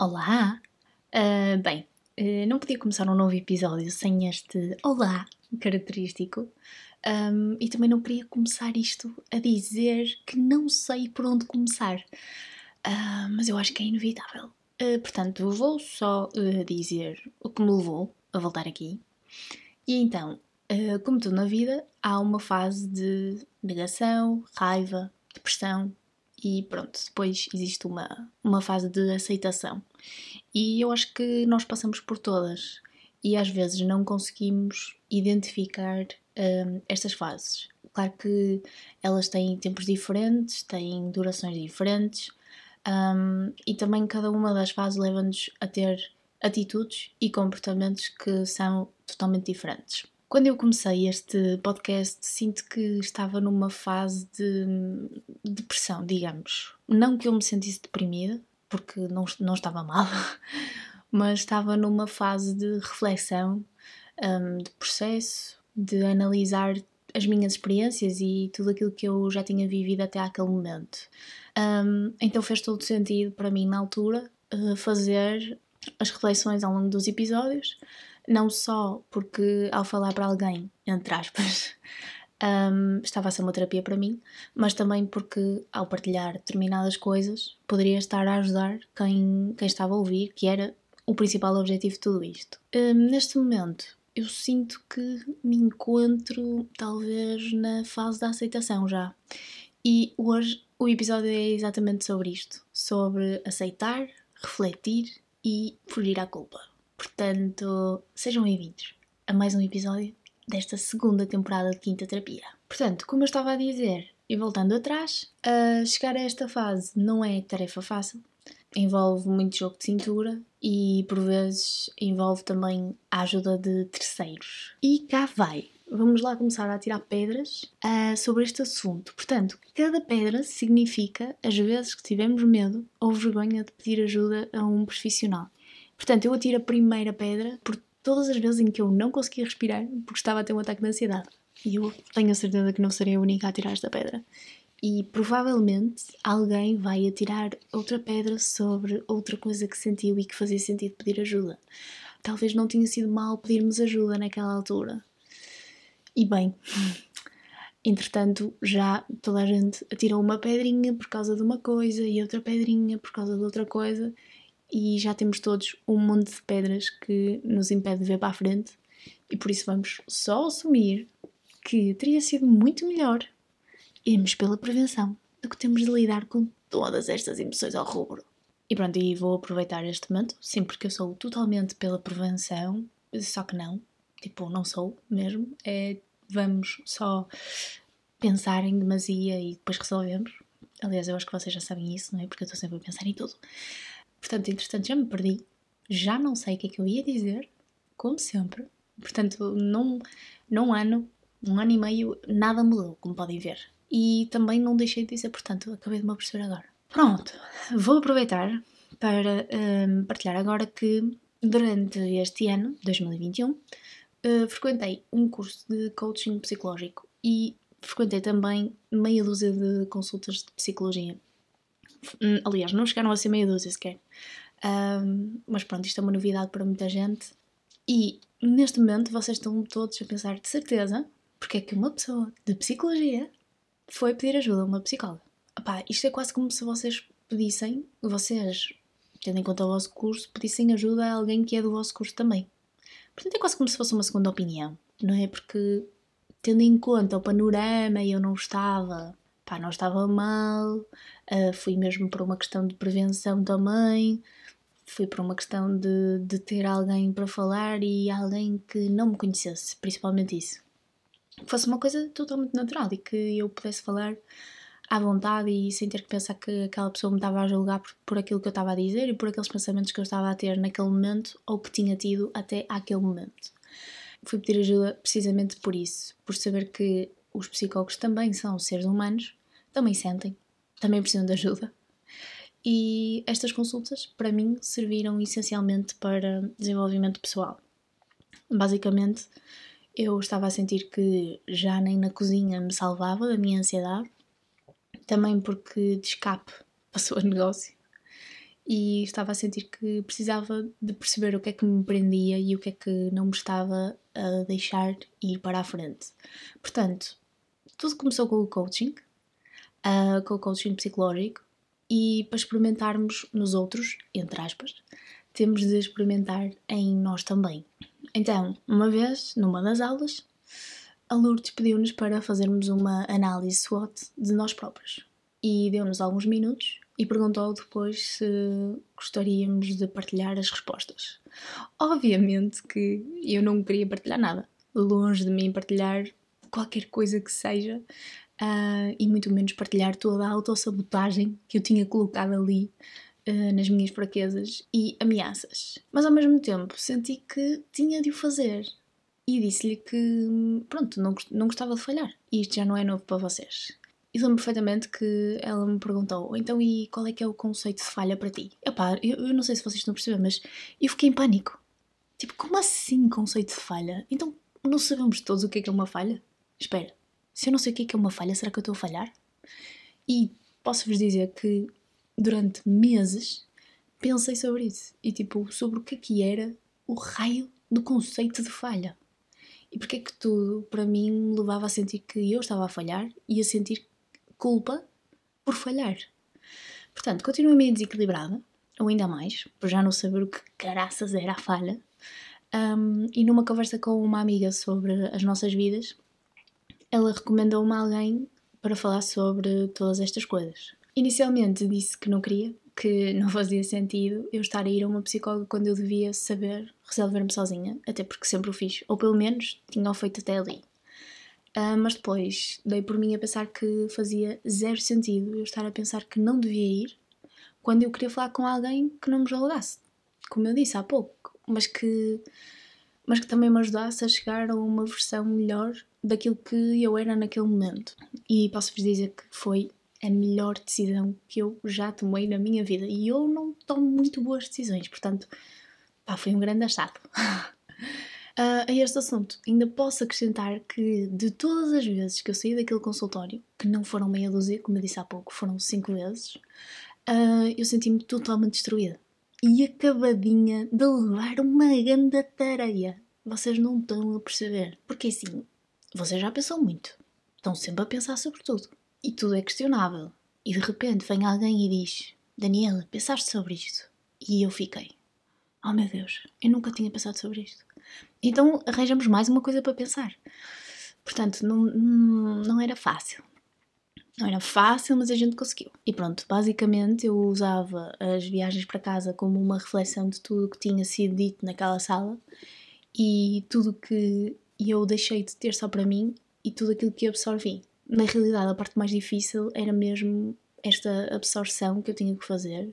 Olá! Uh, bem, uh, não podia começar um novo episódio sem este olá característico um, e também não queria começar isto a dizer que não sei por onde começar, uh, mas eu acho que é inevitável. portanto, vou só dizer o que me levou a voltar aqui. E então, como tudo na vida, há uma fase de negação, raiva, depressão, e pronto, depois existe uma, uma fase de aceitação. E eu acho que nós passamos por todas e às vezes não conseguimos identificar um, estas fases. Claro que elas têm tempos diferentes, têm durações diferentes um, e também cada uma das fases leva-nos a ter atitudes e comportamentos que são totalmente diferentes. Quando eu comecei este podcast, sinto que estava numa fase de depressão, digamos. Não que eu me sentisse deprimida, porque não, não estava mal, mas estava numa fase de reflexão, um, de processo, de analisar as minhas experiências e tudo aquilo que eu já tinha vivido até aquele momento. Um, então fez todo sentido para mim, na altura, uh, fazer as reflexões ao longo dos episódios não só porque ao falar para alguém, entre aspas, um, estava a ser uma terapia para mim, mas também porque ao partilhar determinadas coisas poderia estar a ajudar quem, quem estava a ouvir, que era o principal objetivo de tudo isto. Um, neste momento, eu sinto que me encontro talvez na fase da aceitação já. E hoje o episódio é exatamente sobre isto: sobre aceitar, refletir e fugir à culpa. Portanto, sejam bem-vindos a mais um episódio desta segunda temporada de Quinta Terapia. Portanto, como eu estava a dizer, e voltando atrás, uh, chegar a esta fase não é tarefa fácil. Envolve muito jogo de cintura e, por vezes, envolve também a ajuda de terceiros. E cá vai! Vamos lá começar a tirar pedras uh, sobre este assunto. Portanto, cada pedra significa as vezes que tivemos medo ou vergonha de pedir ajuda a um profissional. Portanto, eu atiro a primeira pedra por todas as vezes em que eu não conseguia respirar porque estava a ter um ataque de ansiedade. E eu tenho a certeza que não serei a única a tirar esta pedra. E provavelmente alguém vai atirar outra pedra sobre outra coisa que sentiu e que fazia sentido pedir ajuda. Talvez não tenha sido mal pedirmos ajuda naquela altura. E bem, entretanto, já toda a gente atirou uma pedrinha por causa de uma coisa e outra pedrinha por causa de outra coisa e já temos todos um monte de pedras que nos impede de ver para a frente e por isso vamos só assumir que teria sido muito melhor irmos pela prevenção do que temos de lidar com todas estas emoções ao rubro. E pronto, e vou aproveitar este momento, sim, porque eu sou totalmente pela prevenção, só que não, tipo, não sou mesmo, é vamos só pensar em demasia e depois resolvemos. Aliás, eu acho que vocês já sabem isso, não é? Porque eu estou sempre a pensar em tudo. Portanto, entretanto, já me perdi, já não sei o que é que eu ia dizer, como sempre. Portanto, num, num ano, um ano e meio, nada mudou, como podem ver. E também não deixei de dizer, portanto, acabei de me aperceber agora. Pronto, vou aproveitar para um, partilhar agora que durante este ano, 2021, uh, eh, frequentei um curso de coaching psicológico e frequentei também meia dúzia de consultas de psicologia. Hum, aliás, não chegaram a ser meia dúzia sequer. Um, mas pronto, isto é uma novidade para muita gente. E neste momento vocês estão todos a pensar de certeza porque é que uma pessoa de psicologia foi pedir ajuda a uma psicóloga. Epá, isto é quase como se vocês pedissem, vocês, tendo em conta o vosso curso, pedissem ajuda a alguém que é do vosso curso também. Portanto, é quase como se fosse uma segunda opinião, não é? Porque, tendo em conta o panorama, eu não estava pá, não estava mal, uh, fui mesmo por uma questão de prevenção também, fui por uma questão de, de ter alguém para falar e alguém que não me conhecesse, principalmente isso. Que fosse uma coisa totalmente natural e que eu pudesse falar à vontade e sem ter que pensar que aquela pessoa me estava a julgar por, por aquilo que eu estava a dizer e por aqueles pensamentos que eu estava a ter naquele momento ou que tinha tido até aquele momento. Fui pedir ajuda precisamente por isso, por saber que os psicólogos também são seres humanos também sentem, também precisam de ajuda. E estas consultas, para mim, serviram essencialmente para desenvolvimento pessoal. Basicamente, eu estava a sentir que já nem na cozinha me salvava da minha ansiedade, também porque de escape passou a negócio. e estava a sentir que precisava de perceber o que é que me prendia e o que é que não me estava a deixar ir para a frente. Portanto, tudo começou com o coaching, uh, com o coaching psicológico, e para experimentarmos nos outros, entre aspas, temos de experimentar em nós também. Então, uma vez, numa das aulas, a Lourdes pediu-nos para fazermos uma análise SWOT de nós próprios e deu-nos alguns minutos e perguntou depois se gostaríamos de partilhar as respostas. Obviamente que eu não queria partilhar nada, longe de mim partilhar qualquer coisa que seja uh, e muito menos partilhar toda a autossabotagem que eu tinha colocado ali uh, nas minhas fraquezas e ameaças. Mas ao mesmo tempo senti que tinha de o fazer e disse-lhe que, pronto, não, não gostava de falhar. E isto já não é novo para vocês. E lembro perfeitamente que ela me perguntou: então, e qual é que é o conceito de falha para ti? Epá, eu, eu não sei se vocês estão a perceber, mas eu fiquei em pânico. Tipo, como assim conceito de falha? Então, não sabemos todos o que é que é uma falha? Espera, se eu não sei o que é que é uma falha, será que eu estou a falhar? E posso-vos dizer que durante meses pensei sobre isso. E tipo, sobre o que é que era o raio do conceito de falha. E porque é que tudo, para mim, me levava a sentir que eu estava a falhar e a sentir culpa por falhar. Portanto, continuo meio desequilibrada, ou ainda mais, por já não saber o que caraças era a falha. Um, e numa conversa com uma amiga sobre as nossas vidas, ela recomendou-me alguém para falar sobre todas estas coisas. Inicialmente disse que não queria, que não fazia sentido eu estar a ir a uma psicóloga quando eu devia saber resolver-me sozinha, até porque sempre o fiz, ou pelo menos tinha feito até ali. Uh, mas depois dei por mim a pensar que fazia zero sentido eu estar a pensar que não devia ir quando eu queria falar com alguém que não me julgasse, como eu disse há pouco, mas que, mas que também me ajudasse a chegar a uma versão melhor daquilo que eu era naquele momento. E posso-vos dizer que foi a melhor decisão que eu já tomei na minha vida. E eu não tomo muito boas decisões, portanto, pá, foi um grande achado. Uh, a este assunto, ainda posso acrescentar que de todas as vezes que eu saí daquele consultório, que não foram meia dúzia, como eu disse há pouco, foram cinco vezes, uh, eu senti-me totalmente destruída e acabadinha de levar uma grande tareia. Vocês não estão a perceber. Porque assim, vocês já pensam muito. Estão sempre a pensar sobre tudo e tudo é questionável. E de repente vem alguém e diz: Daniela, pensaste sobre isto? E eu fiquei: Oh meu Deus, eu nunca tinha pensado sobre isto. Então arranjamos mais uma coisa para pensar. Portanto, não, não era fácil. Não era fácil, mas a gente conseguiu. E pronto, basicamente eu usava as viagens para casa como uma reflexão de tudo o que tinha sido dito naquela sala e tudo que eu deixei de ter só para mim e tudo aquilo que absorvi na realidade, a parte mais difícil era mesmo esta absorção que eu tinha que fazer,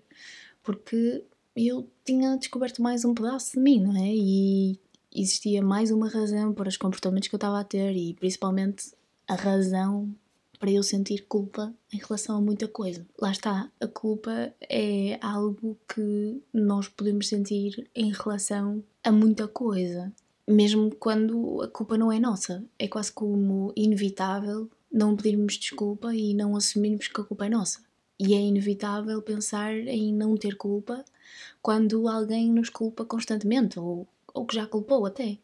porque eu tinha descoberto mais um pedaço de mim, não é? E existia mais uma razão para os comportamentos que eu estava a ter e principalmente a razão para eu sentir culpa em relação a muita coisa. Lá está, a culpa é algo que nós podemos sentir em relação a muita coisa, mesmo quando a culpa não é nossa. É quase como inevitável não pedirmos desculpa e não assumirmos que a culpa é nossa. E é inevitável pensar em não ter culpa quando alguém nos culpa constantemente, ou, ou que já culpou até.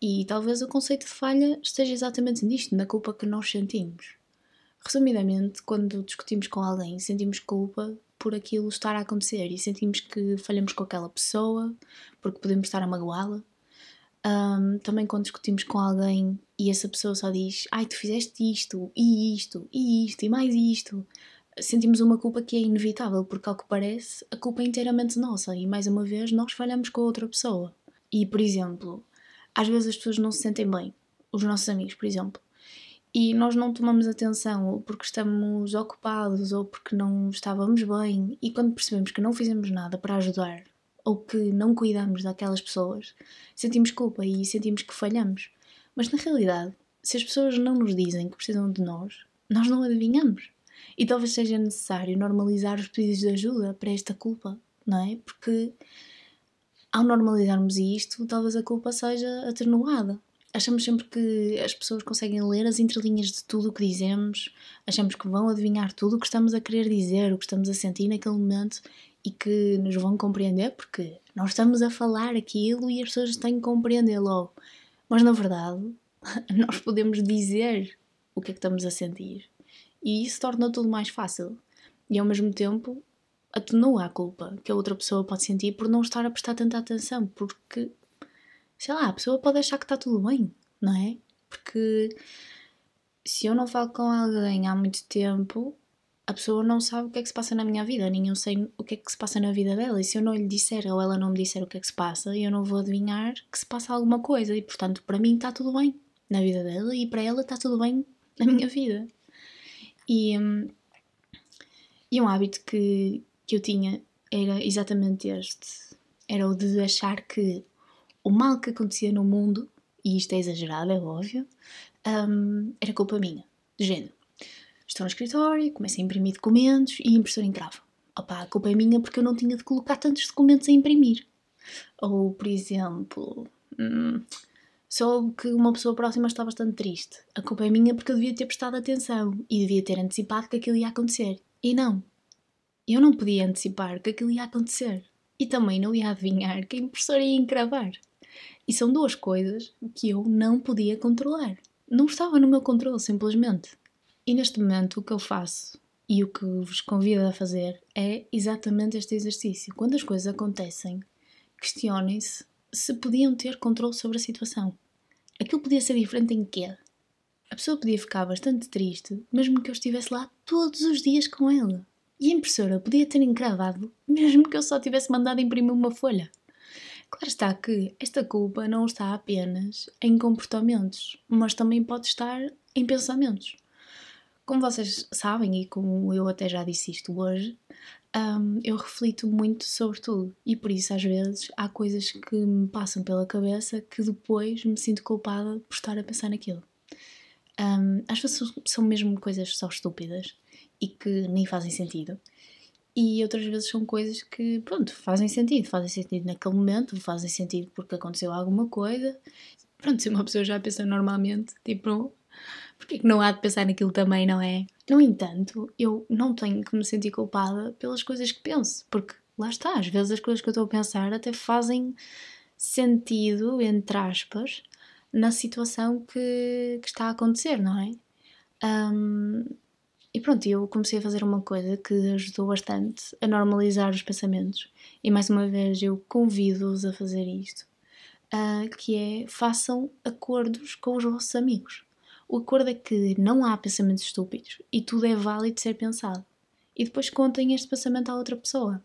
E talvez o conceito de falha esteja exatamente nisto, na culpa que nós sentimos. Resumidamente, quando discutimos com alguém, sentimos culpa por aquilo estar a acontecer e sentimos que falhamos com aquela pessoa, porque podemos estar a magoá-la, um, também quando discutimos com alguém e essa pessoa só diz ai, tu fizeste isto, e isto, e isto, e mais isto, sentimos uma culpa que é inevitável, porque ao que parece, a culpa é inteiramente nossa e mais uma vez nós falhamos com a outra pessoa. E, por exemplo, às vezes as pessoas não se sentem bem, os nossos amigos, por exemplo, e nós não tomamos atenção ou porque estamos ocupados ou porque não estávamos bem, e quando percebemos que não fizemos nada para ajudar ou que não cuidamos daquelas pessoas, sentimos culpa e sentimos que falhamos. Mas na realidade, se as pessoas não nos dizem que precisam de nós, nós não adivinhamos. E talvez seja necessário normalizar os pedidos de ajuda para esta culpa, não é? Porque ao normalizarmos isto, talvez a culpa seja atenuada. Achamos sempre que as pessoas conseguem ler as entrelinhas de tudo o que dizemos, achamos que vão adivinhar tudo o que estamos a querer dizer, o que estamos a sentir naquele momento, e que nos vão compreender, porque nós estamos a falar aquilo e as pessoas têm que compreender logo. Mas na verdade, nós podemos dizer o que é que estamos a sentir e isso torna tudo mais fácil. E ao mesmo tempo atenua a culpa que a outra pessoa pode sentir por não estar a prestar tanta atenção, porque sei lá, a pessoa pode achar que está tudo bem, não é? Porque se eu não falo com alguém há muito tempo, a pessoa não sabe o que é que se passa na minha vida, nem eu sei o que é que se passa na vida dela. E se eu não lhe disser ou ela não me disser o que é que se passa, eu não vou adivinhar que se passa alguma coisa. E portanto, para mim está tudo bem na vida dela e para ela está tudo bem na minha vida. E, e um hábito que, que eu tinha era exatamente este: era o de achar que o mal que acontecia no mundo, e isto é exagerado, é óbvio, um, era culpa minha. De género. Estou no escritório, começo a imprimir documentos e a impressora encrava. Opa, a culpa é minha porque eu não tinha de colocar tantos documentos a imprimir. Ou, por exemplo, hum, soube que uma pessoa próxima está bastante triste. A culpa é minha porque eu devia ter prestado atenção e devia ter antecipado que aquilo ia acontecer. E não. Eu não podia antecipar que aquilo ia acontecer. E também não ia adivinhar que a impressora ia encravar. E são duas coisas que eu não podia controlar. Não estava no meu controle, simplesmente. E neste momento o que eu faço e o que vos convido a fazer é exatamente este exercício. Quando as coisas acontecem, questionem-se se podiam ter controle sobre a situação. Aquilo podia ser diferente em quê? A pessoa podia ficar bastante triste, mesmo que eu estivesse lá todos os dias com ela. E a impressora podia ter encravado, mesmo que eu só tivesse mandado imprimir uma folha. Claro está que esta culpa não está apenas em comportamentos, mas também pode estar em pensamentos. Como vocês sabem, e como eu até já disse isto hoje, um, eu reflito muito sobre tudo e por isso às vezes há coisas que me passam pela cabeça que depois me sinto culpada por estar a pensar naquilo. Um, às vezes são mesmo coisas só estúpidas e que nem fazem sentido e outras vezes são coisas que, pronto, fazem sentido, fazem sentido naquele momento, fazem sentido porque aconteceu alguma coisa. Pronto, se uma pessoa já pensa normalmente, tipo, porque que não há de pensar naquilo também, não é? No entanto, eu não tenho que me sentir culpada pelas coisas que penso, porque lá está, às vezes as coisas que eu estou a pensar até fazem sentido, entre aspas, na situação que, que está a acontecer, não é? Um, e pronto, eu comecei a fazer uma coisa que ajudou bastante a normalizar os pensamentos. E mais uma vez eu convido-os a fazer isto, uh, que é façam acordos com os vossos amigos. O acordo é que não há pensamentos estúpidos e tudo é válido ser pensado. E depois contem este pensamento à outra pessoa.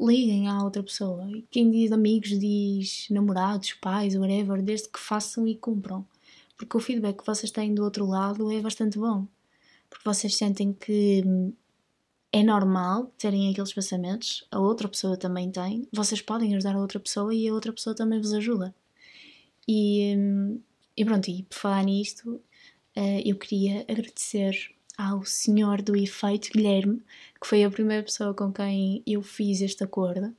Liguem à outra pessoa. E quem diz amigos diz namorados, pais, whatever, desde que façam e cumpram. Porque o feedback que vocês têm do outro lado é bastante bom porque vocês sentem que é normal terem aqueles pensamentos, a outra pessoa também tem, vocês podem ajudar a outra pessoa e a outra pessoa também vos ajuda. E, e pronto, e por falar nisto, eh, eu queria agradecer ao senhor do efeito, Guilherme, que foi a primeira pessoa com quem eu fiz este acordo.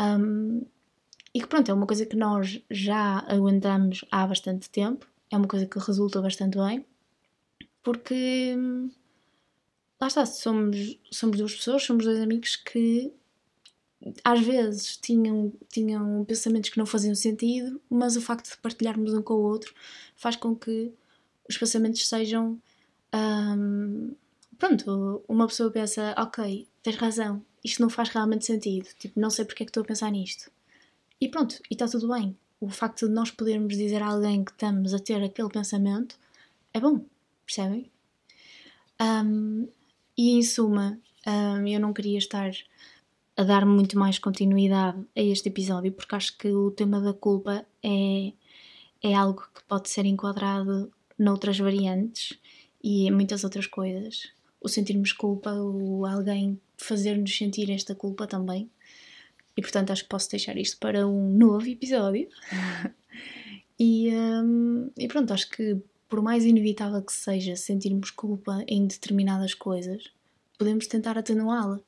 Um, e que pronto, é uma coisa que nós já aguentamos há bastante tempo, é uma coisa que resulta bastante bem porque lá está, somos, somos duas pessoas, somos dois amigos que às vezes tinham, tinham pensamentos que não faziam sentido, mas o facto de partilharmos um com o outro faz com que os pensamentos sejam. Um, pronto, uma pessoa pensa, ok, tens razão, isto não faz realmente sentido, tipo, não sei porque é que estou a pensar nisto. E pronto, e está tudo bem. O facto de nós podermos dizer a alguém que estamos a ter aquele pensamento é bom percebem? Um, e em suma, um, eu não queria estar a dar muito mais continuidade a este episódio porque acho que o tema da culpa é, é algo que pode ser enquadrado noutras variantes e em muitas outras coisas. O sentirmos culpa, o alguém fazer-nos sentir esta culpa também. E portanto acho que posso deixar isto para um novo episódio. e, um, e pronto, acho que por mais inevitável que seja sentirmos culpa em determinadas coisas, podemos tentar atenuá-la,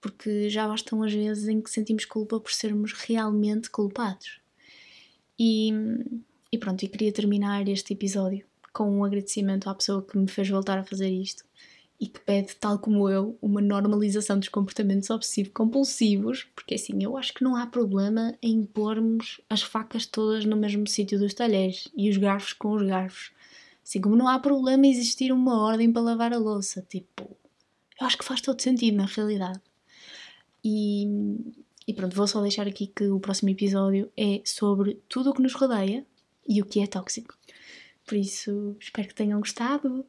porque já bastam as vezes em que sentimos culpa por sermos realmente culpados. E, e pronto, e queria terminar este episódio com um agradecimento à pessoa que me fez voltar a fazer isto e que pede, tal como eu, uma normalização dos comportamentos obsessivo-compulsivos, porque assim, eu acho que não há problema em pormos as facas todas no mesmo sítio dos talheres e os garfos com os garfos. Assim como não há problema existir uma ordem para lavar a louça, tipo, eu acho que faz todo sentido na realidade. E, e pronto, vou só deixar aqui que o próximo episódio é sobre tudo o que nos rodeia e o que é tóxico. Por isso, espero que tenham gostado